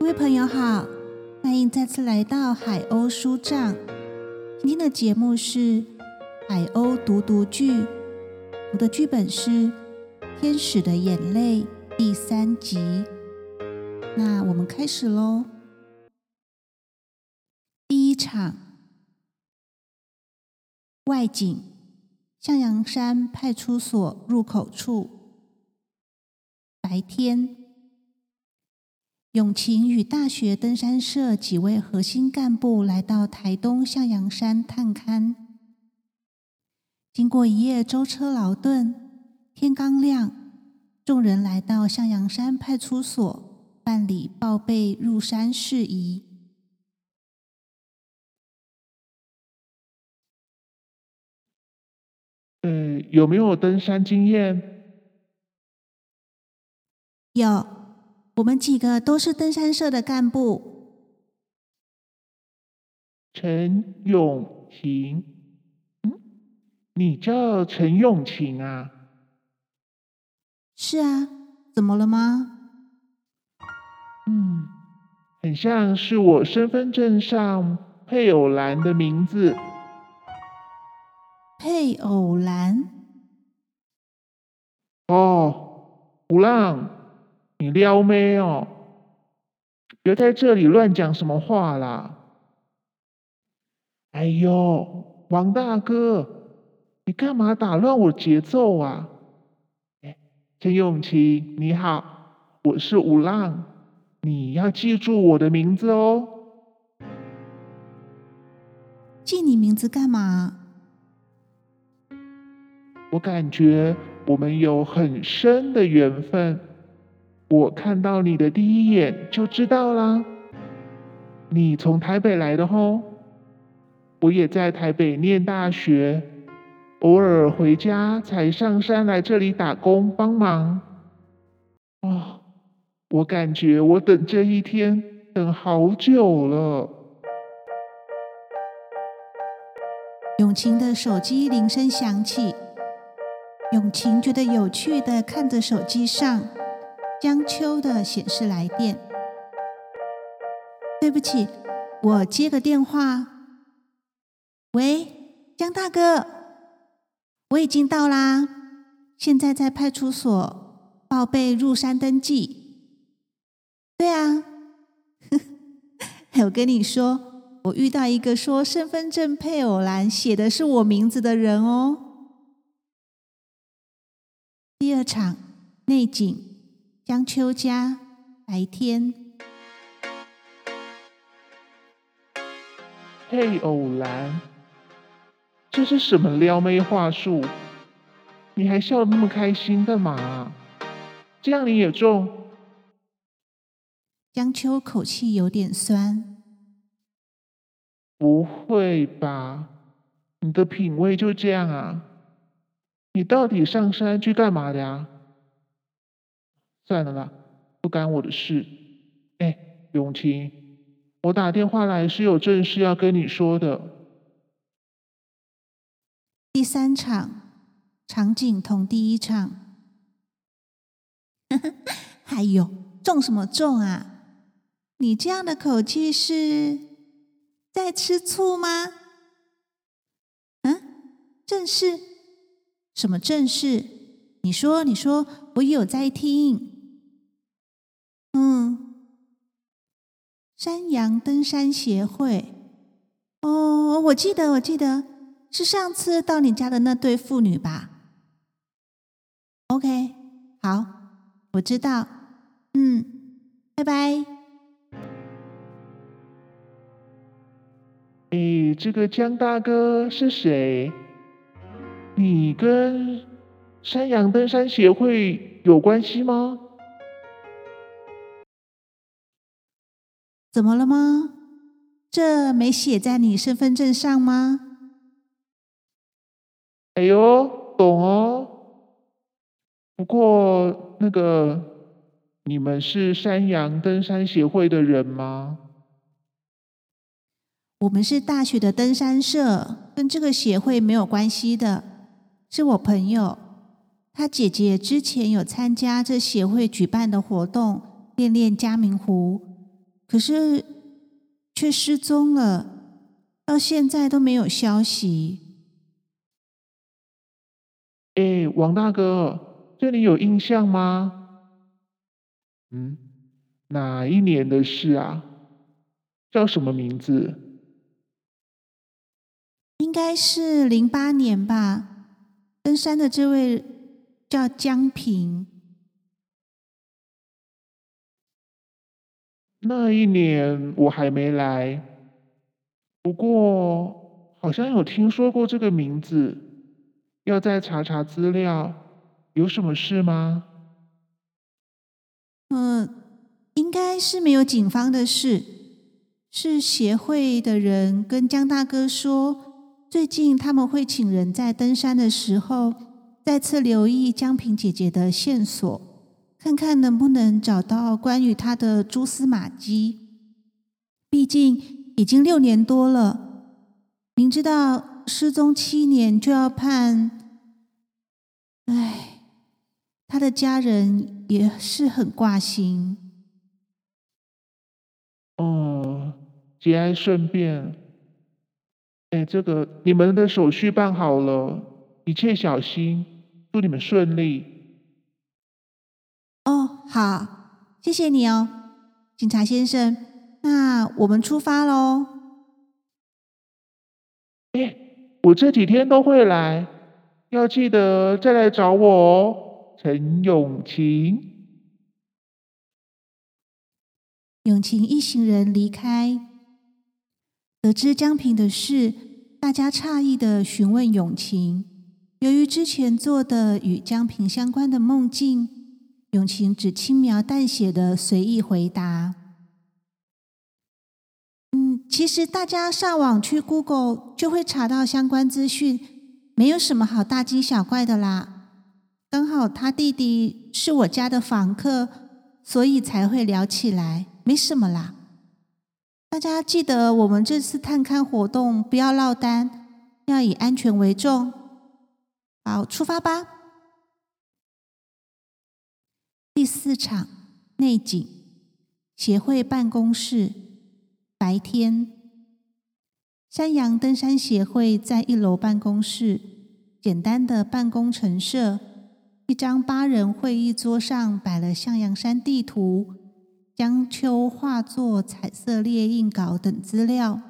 各位朋友好，欢迎再次来到海鸥书帐。今天的节目是海鸥读读剧，读的剧本是《天使的眼泪》第三集。那我们开始喽。第一场外景：向阳山派出所入口处。白天，永晴与大学登山社几位核心干部来到台东向阳山探勘。经过一夜舟车劳顿，天刚亮，众人来到向阳山派出所办理报备入山事宜。呃，有没有登山经验？有，我们几个都是登山社的干部。陈永晴，嗯，你叫陈永晴啊？是啊，怎么了吗？嗯，很像是我身份证上配偶栏的名字。配偶栏？哦，不浪。你撩妹哦！别在这里乱讲什么话啦！哎呦，王大哥，你干嘛打乱我节奏啊？陈永琪，你好，我是五浪，你要记住我的名字哦。记你名字干嘛？我感觉我们有很深的缘分。我看到你的第一眼就知道啦，你从台北来的吼，我也在台北念大学，偶尔回家才上山来这里打工帮忙。啊，我感觉我等这一天等好久了。永晴的手机铃声响起，永晴觉得有趣的看着手机上。江秋的显示来电，对不起，我接个电话。喂，江大哥，我已经到啦，现在在派出所报备入山登记。对啊，我跟你说，我遇到一个说身份证配偶栏写的是我名字的人哦。第二场内景。江秋家白天，嘿偶栏，这是什么撩妹话术？你还笑得那么开心干嘛？这样你也中？江秋口气有点酸。不会吧？你的品味就这样啊？你到底上山去干嘛的呀？算了啦，不干我的事。哎，永晴，我打电话来是有正事要跟你说的。第三场场景同第一场，还有重什么重啊？你这样的口气是在吃醋吗？嗯，正事？什么正事？你说，你说，我有在听。嗯，山羊登山协会。哦，我记得，我记得是上次到你家的那对父女吧？OK，好，我知道。嗯，拜拜。哎，这个江大哥是谁？你跟山羊登山协会有关系吗？怎么了吗？这没写在你身份证上吗？哎呦，懂哦。不过那个，你们是山羊登山协会的人吗？我们是大学的登山社，跟这个协会没有关系的。是我朋友，他姐姐之前有参加这协会举办的活动，练练嘉明湖。可是却失踪了，到现在都没有消息。哎，王大哥，这里有印象吗？嗯，哪一年的事啊？叫什么名字？应该是零八年吧。登山的这位叫江平。那一年我还没来，不过好像有听说过这个名字，要再查查资料。有什么事吗？嗯，应该是没有警方的事，是协会的人跟江大哥说。最近他们会请人在登山的时候再次留意江平姐姐的线索，看看能不能找到关于他的蛛丝马迹。毕竟已经六年多了，明知道失踪七年就要判，唉，他的家人也是很挂心。哦，节哀顺变。哎，这个你们的手续办好了，一切小心，祝你们顺利。哦，好，谢谢你哦，警察先生。那我们出发喽。哎，我这几天都会来，要记得再来找我哦，陈永晴。永晴一行人离开。得知江平的事，大家诧异的询问永晴。由于之前做的与江平相关的梦境，永晴只轻描淡写的随意回答：“嗯，其实大家上网去 Google 就会查到相关资讯，没有什么好大惊小怪的啦。刚好他弟弟是我家的房客，所以才会聊起来，没什么啦。”大家记得，我们这次探勘活动不要落单，要以安全为重。好，出发吧。四场内景协会办公室，白天，山羊登山协会在一楼办公室，简单的办公陈设，一张八人会议桌上摆了向阳山地图。江秋画作、彩色列印稿等资料。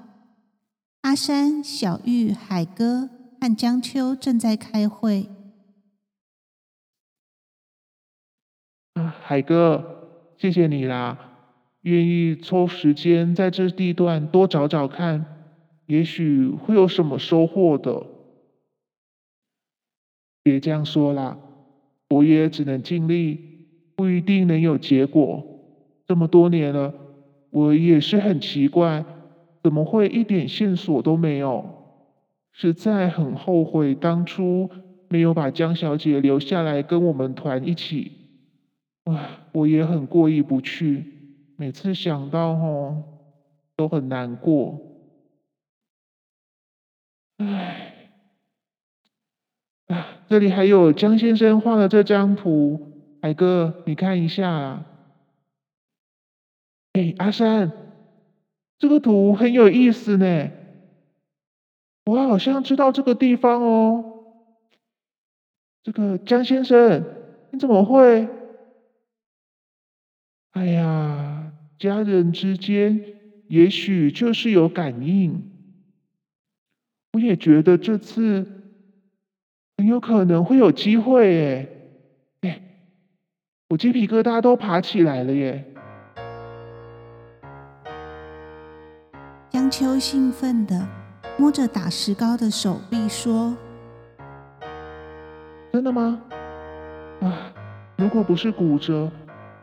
阿山、小玉、海哥和江秋正在开会。海哥，谢谢你啦！愿意抽时间在这地段多找找看，也许会有什么收获的。别这样说啦，我也只能尽力，不一定能有结果。这么多年了，我也是很奇怪，怎么会一点线索都没有？实在很后悔当初没有把江小姐留下来跟我们团一起。我也很过意不去，每次想到吼，都很难过。唉，啊，这里还有江先生画的这张图，海哥，你看一下啊。哎，阿山，这个图很有意思呢。我好像知道这个地方哦。这个江先生，你怎么会？哎呀，家人之间也许就是有感应。我也觉得这次很有可能会有机会耶。哎，我鸡皮疙瘩都爬起来了耶。江秋兴奋的摸着打石膏的手臂说：“真的吗？啊，如果不是骨折，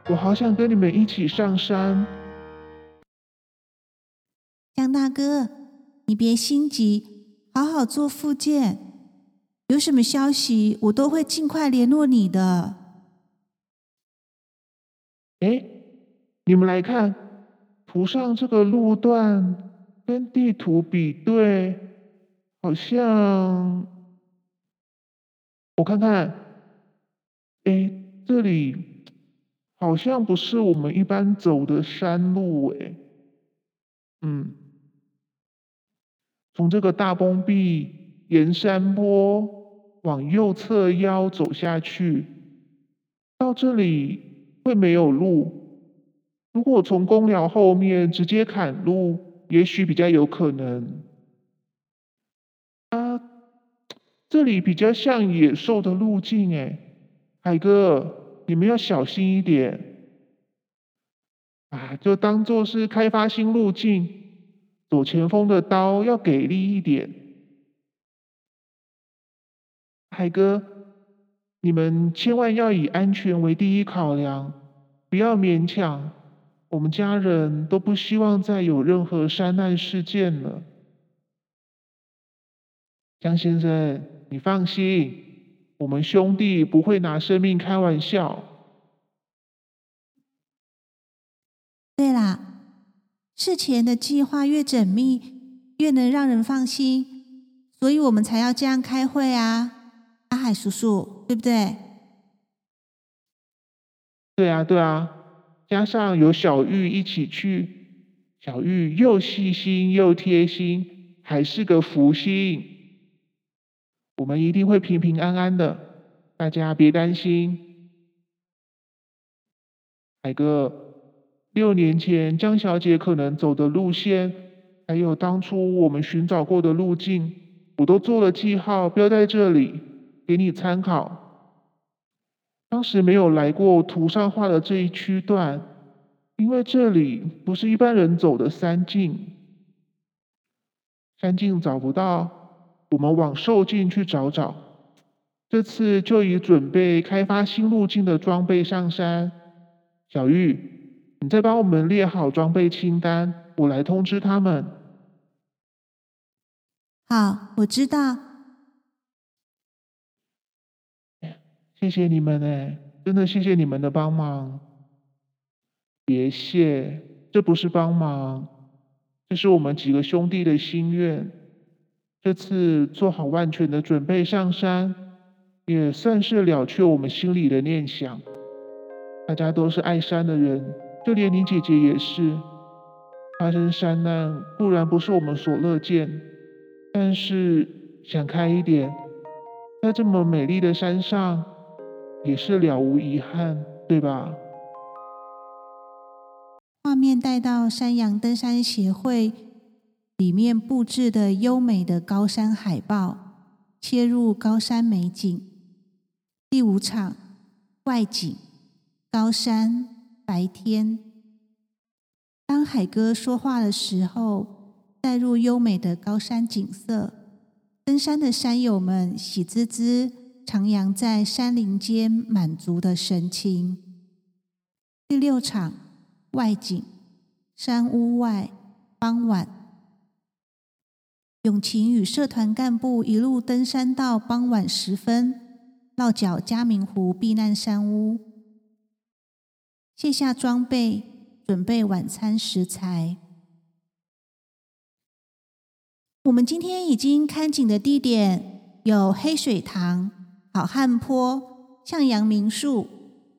我好想跟你们一起上山。”江大哥，你别心急，好好做复健。有什么消息，我都会尽快联络你的。哎，你们来看，图上这个路段。跟地图比对，好像我看看，哎，这里好像不是我们一般走的山路，哎，嗯，从这个大崩壁沿山坡往右侧腰走下去，到这里会没有路。如果从公寮后面直接砍路，也许比较有可能。啊，这里比较像野兽的路径，哎，海哥，你们要小心一点。啊，就当做是开发新路径，左前锋的刀要给力一点。海哥，你们千万要以安全为第一考量，不要勉强。我们家人都不希望再有任何山难事件了。江先生，你放心，我们兄弟不会拿生命开玩笑。对啦，事前的计划越缜密，越能让人放心，所以我们才要这样开会啊，阿海叔叔，对不对？对啊，对啊，加上有小玉一起去，小玉又细心又贴心，还是个福星，我们一定会平平安安的，大家别担心，海哥。六年前，江小姐可能走的路线，还有当初我们寻找过的路径，我都做了记号，标在这里，给你参考。当时没有来过图上画的这一区段，因为这里不是一般人走的山径。山径找不到，我们往兽径去找找。这次就以准备开发新路径的装备上山。小玉。你再帮我们列好装备清单，我来通知他们。好，我知道。谢谢你们哎，真的谢谢你们的帮忙。别谢，这不是帮忙，这是我们几个兄弟的心愿。这次做好万全的准备上山，也算是了却我们心里的念想。大家都是爱山的人。就连你姐姐也是，发生山难固然不是我们所乐见，但是想开一点，在这么美丽的山上，也是了无遗憾，对吧？画面带到山羊登山协会里面布置的优美的高山海报，切入高山美景。第五场外景，高山。白天，当海哥说话的时候，带入优美的高山景色，登山的山友们喜滋滋，徜徉在山林间，满足的神情。第六场外景，山屋外，傍晚，永晴与社团干部一路登山到傍晚时分，落脚嘉明湖避难山屋。卸下装备，准备晚餐食材。我们今天已经看景的地点有黑水塘、好汉坡、向阳民宿、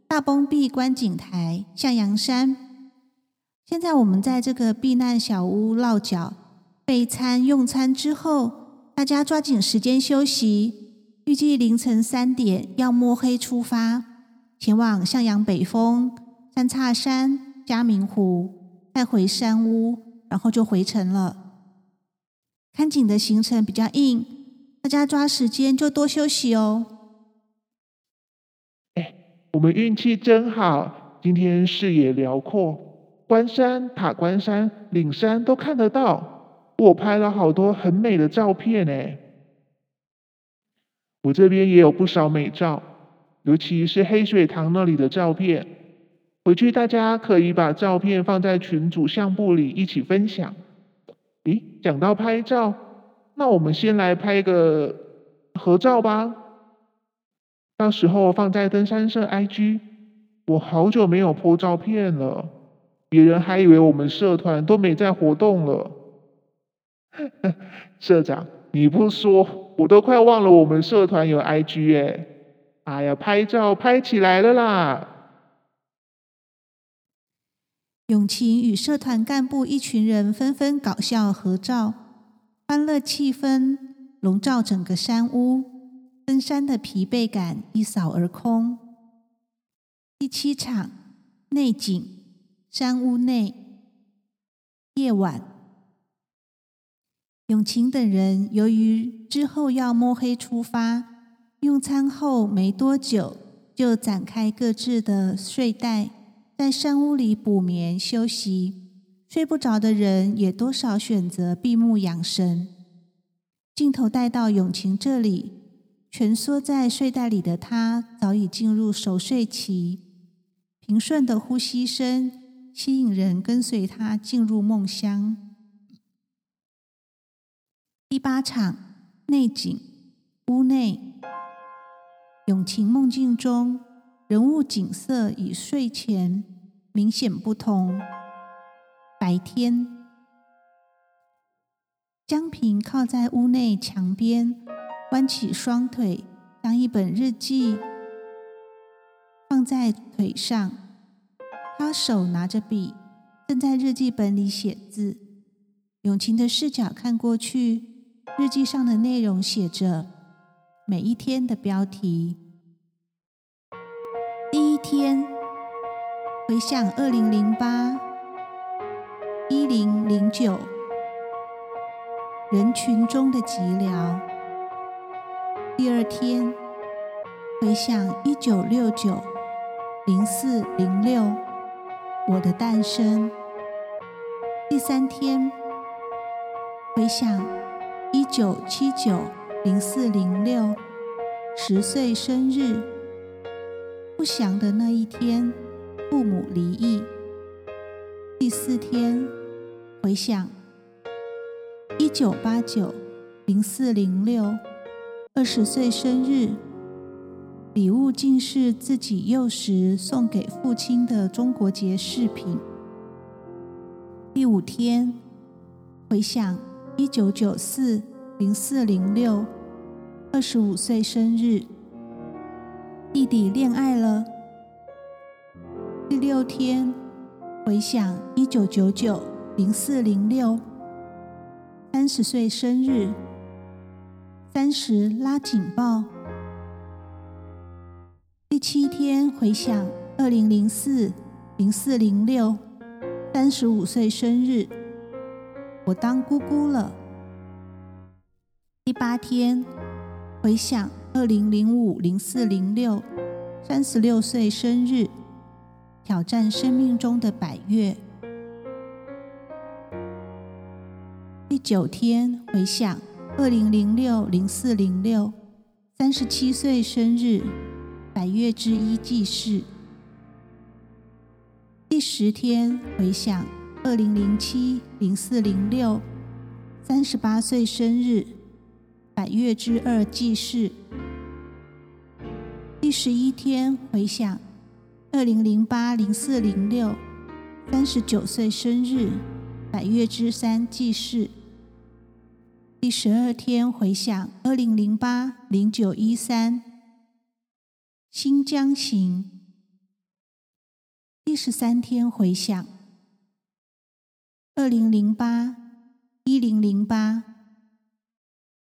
大崩壁观景台、向阳山。现在我们在这个避难小屋落脚，备餐用餐之后，大家抓紧时间休息。预计凌晨三点要摸黑出发，前往向阳北峰。三叉山、嘉明湖，再回山屋，然后就回城了。看景的行程比较硬，大家抓时间就多休息哦。哎，我们运气真好，今天视野辽阔，关山、塔关山、岭山都看得到。我拍了好多很美的照片呢。我这边也有不少美照，尤其是黑水塘那里的照片。回去大家可以把照片放在群组相簿里一起分享。咦，讲到拍照，那我们先来拍个合照吧，到时候放在登山社 IG。我好久没有 po 照片了，别人还以为我们社团都没在活动了。社长，你不说，我都快忘了我们社团有 IG 哎。哎呀，拍照拍起来了啦！永晴与社团干部一群人纷纷搞笑合照，欢乐气氛笼罩整个山屋，登山的疲惫感一扫而空。第七场内景，山屋内，夜晚，永晴等人由于之后要摸黑出发，用餐后没多久就展开各自的睡袋。在山屋里补眠休息，睡不着的人也多少选择闭目养神。镜头带到永晴这里，蜷缩在睡袋里的他早已进入熟睡期，平顺的呼吸声吸引人跟随他进入梦乡。第八场内景屋内，永晴梦境中。人物景色与睡前明显不同。白天，江平靠在屋内墙边，弯起双腿，将一本日记放在腿上。他手拿着笔，正在日记本里写字。永晴的视角看过去，日记上的内容写着每一天的标题。第一天，回想二零零八一零零九人群中的寂寥。第二天，回想一九六九零四零六我的诞生。第三天，回想一九七九零四零六十岁生日。不祥的那一天，父母离异。第四天，回想一九八九零四零六二十岁生日，礼物竟是自己幼时送给父亲的中国结饰品。第五天，回想一九九四零四零六二十五岁生日。弟弟恋爱了。第六天，回想一九九九零四零六三十岁生日，三十拉警报。第七天，回想二零零四零四零六三十五岁生日，我当姑姑了。第八天，回想。二零零五零四零六，三十六岁生日，挑战生命中的百月。第九天回想二零零六零四零六，三十七岁生日，百月之一记事。第十天回想二零零七零四零六，三十八岁生日，百月之二记事。第十一天回想，二零零八零四零六，三十九岁生日，百月之三记事。第十二天回想，二零零八零九一三，新疆行。第十三天回想，二零零八一零零八，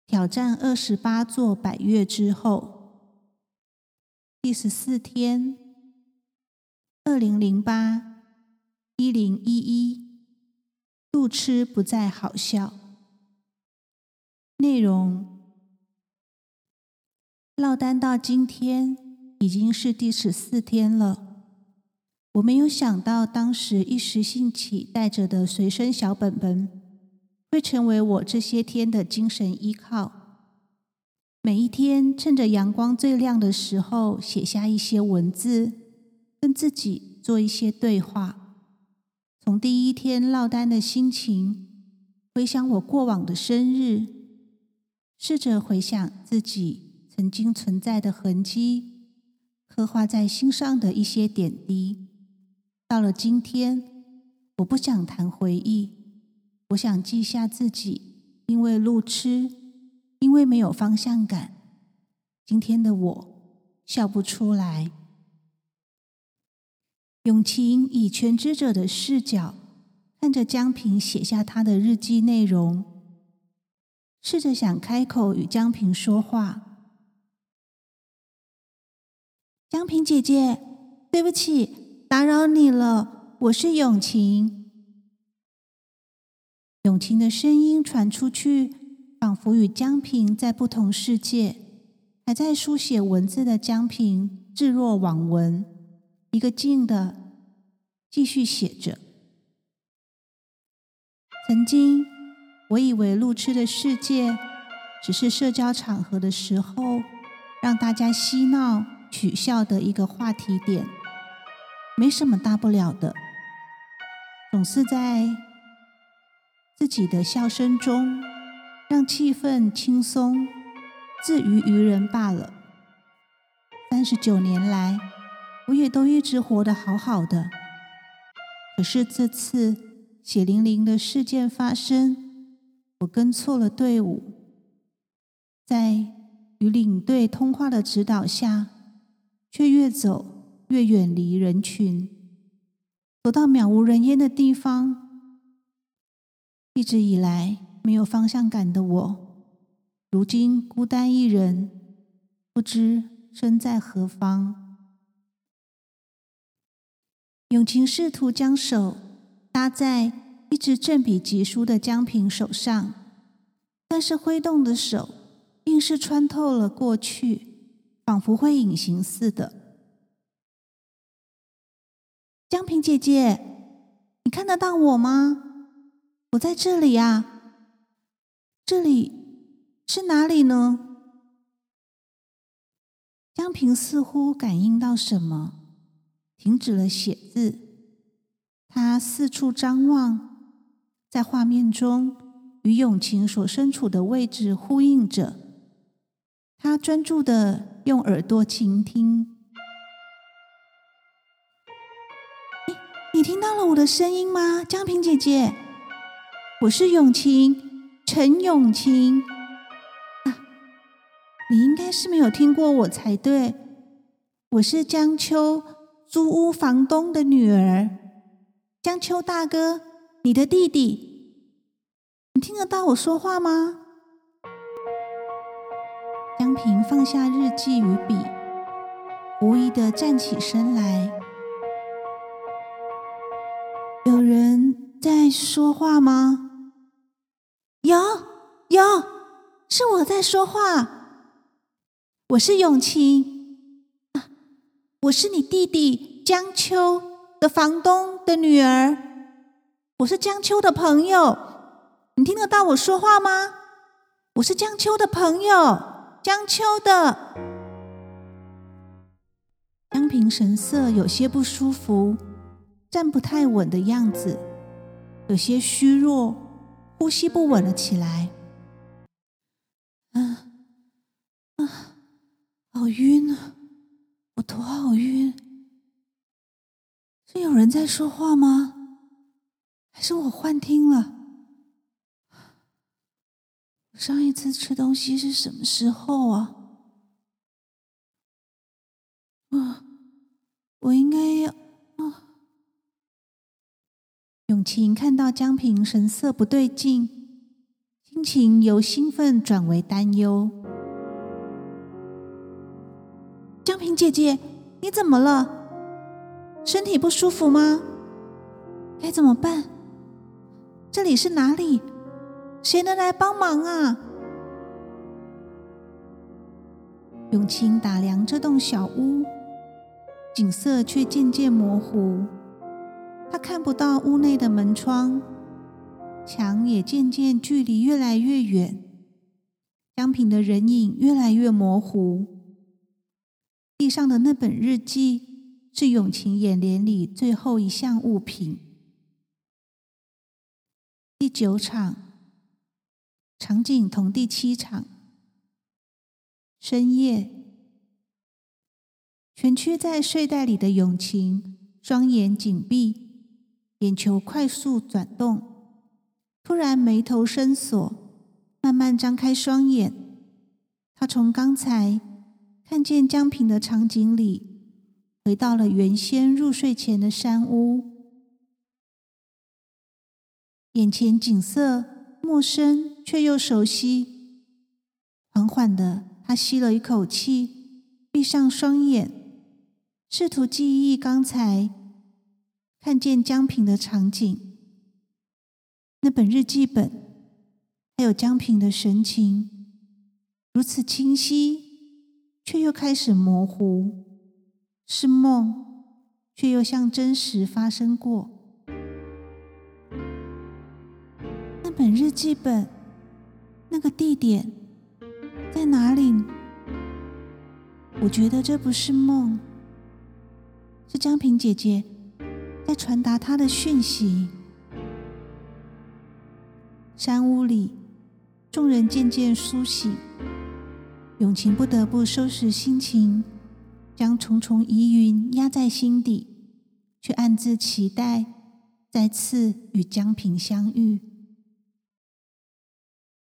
挑战二十八座百月之后。第十四天，二零零八一零一一，路痴不再好笑。内容：落单到今天已经是第十四天了。我没有想到，当时一时兴起带着的随身小本本，会成为我这些天的精神依靠。每一天，趁着阳光最亮的时候，写下一些文字，跟自己做一些对话。从第一天落单的心情，回想我过往的生日，试着回想自己曾经存在的痕迹，刻画在心上的一些点滴。到了今天，我不想谈回忆，我想记下自己因为路痴。因为没有方向感，今天的我笑不出来。永晴以全知者的视角看着江平写下他的日记内容，试着想开口与江平说话。江平姐姐，对不起，打扰你了，我是永晴。永晴的声音传出去，仿佛与江平在不同世界。还在书写文字的江平置若罔闻，一个劲的继续写着。曾经，我以为路痴的世界只是社交场合的时候让大家嬉闹取笑的一个话题点，没什么大不了的，总是在自己的笑声中让气氛轻松。自娱于人罢了。三十九年来，我也都一直活得好好的。可是这次血淋淋的事件发生，我跟错了队伍，在与领队通话的指导下，却越走越远离人群，走到渺无人烟的地方。一直以来没有方向感的我。如今孤单一人，不知身在何方。永晴试图将手搭在一直正笔疾书的江平手上，但是挥动的手硬是穿透了过去，仿佛会隐形似的。江平姐姐，你看得到我吗？我在这里啊，这里。是哪里呢？江平似乎感应到什么，停止了写字。他四处张望，在画面中与永晴所身处的位置呼应着。他专注的用耳朵倾听。听到了我的声音吗，江平姐姐？我是永晴，陈永晴。你应该是没有听过我才对。我是江秋租屋房东的女儿，江秋大哥，你的弟弟。你听得到我说话吗？江平放下日记与笔，无意的站起身来。有人在说话吗？有，有，是我在说话。我是永晴，啊，我是你弟弟江秋的房东的女儿，我是江秋的朋友，你听得到我说话吗？我是江秋的朋友，江秋的。江平神色有些不舒服，站不太稳的样子，有些虚弱，呼吸不稳了起来。啊啊。好晕啊！我头好晕，是有人在说话吗？还是我幻听了？我上一次吃东西是什么时候啊？啊，我应该要……啊！永晴看到江平神色不对劲，心情由兴奋转为担忧。江平姐姐，你怎么了？身体不舒服吗？该怎么办？这里是哪里？谁能来帮忙啊？永清打量这栋小屋，景色却渐渐模糊。他看不到屋内的门窗，墙也渐渐距离越来越远，江平的人影越来越模糊。地上的那本日记是永晴眼帘里最后一项物品。第九场场景同第七场，深夜，蜷曲在睡袋里的永晴，双眼紧闭，眼球快速转动，突然眉头深锁，慢慢张开双眼。他从刚才。看见江平的场景里，回到了原先入睡前的山屋，眼前景色陌生却又熟悉。缓缓的，他吸了一口气，闭上双眼，试图记忆刚才看见江平的场景。那本日记本，还有江平的神情，如此清晰，却又开始模糊。是梦，却又像真实发生过。那本日记本，那个地点在哪里？我觉得这不是梦，是江平姐姐在传达他的讯息。山屋里，众人渐渐苏醒，永晴不得不收拾心情。将重重疑云压在心底，却暗自期待再次与江平相遇。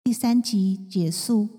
第三集结束。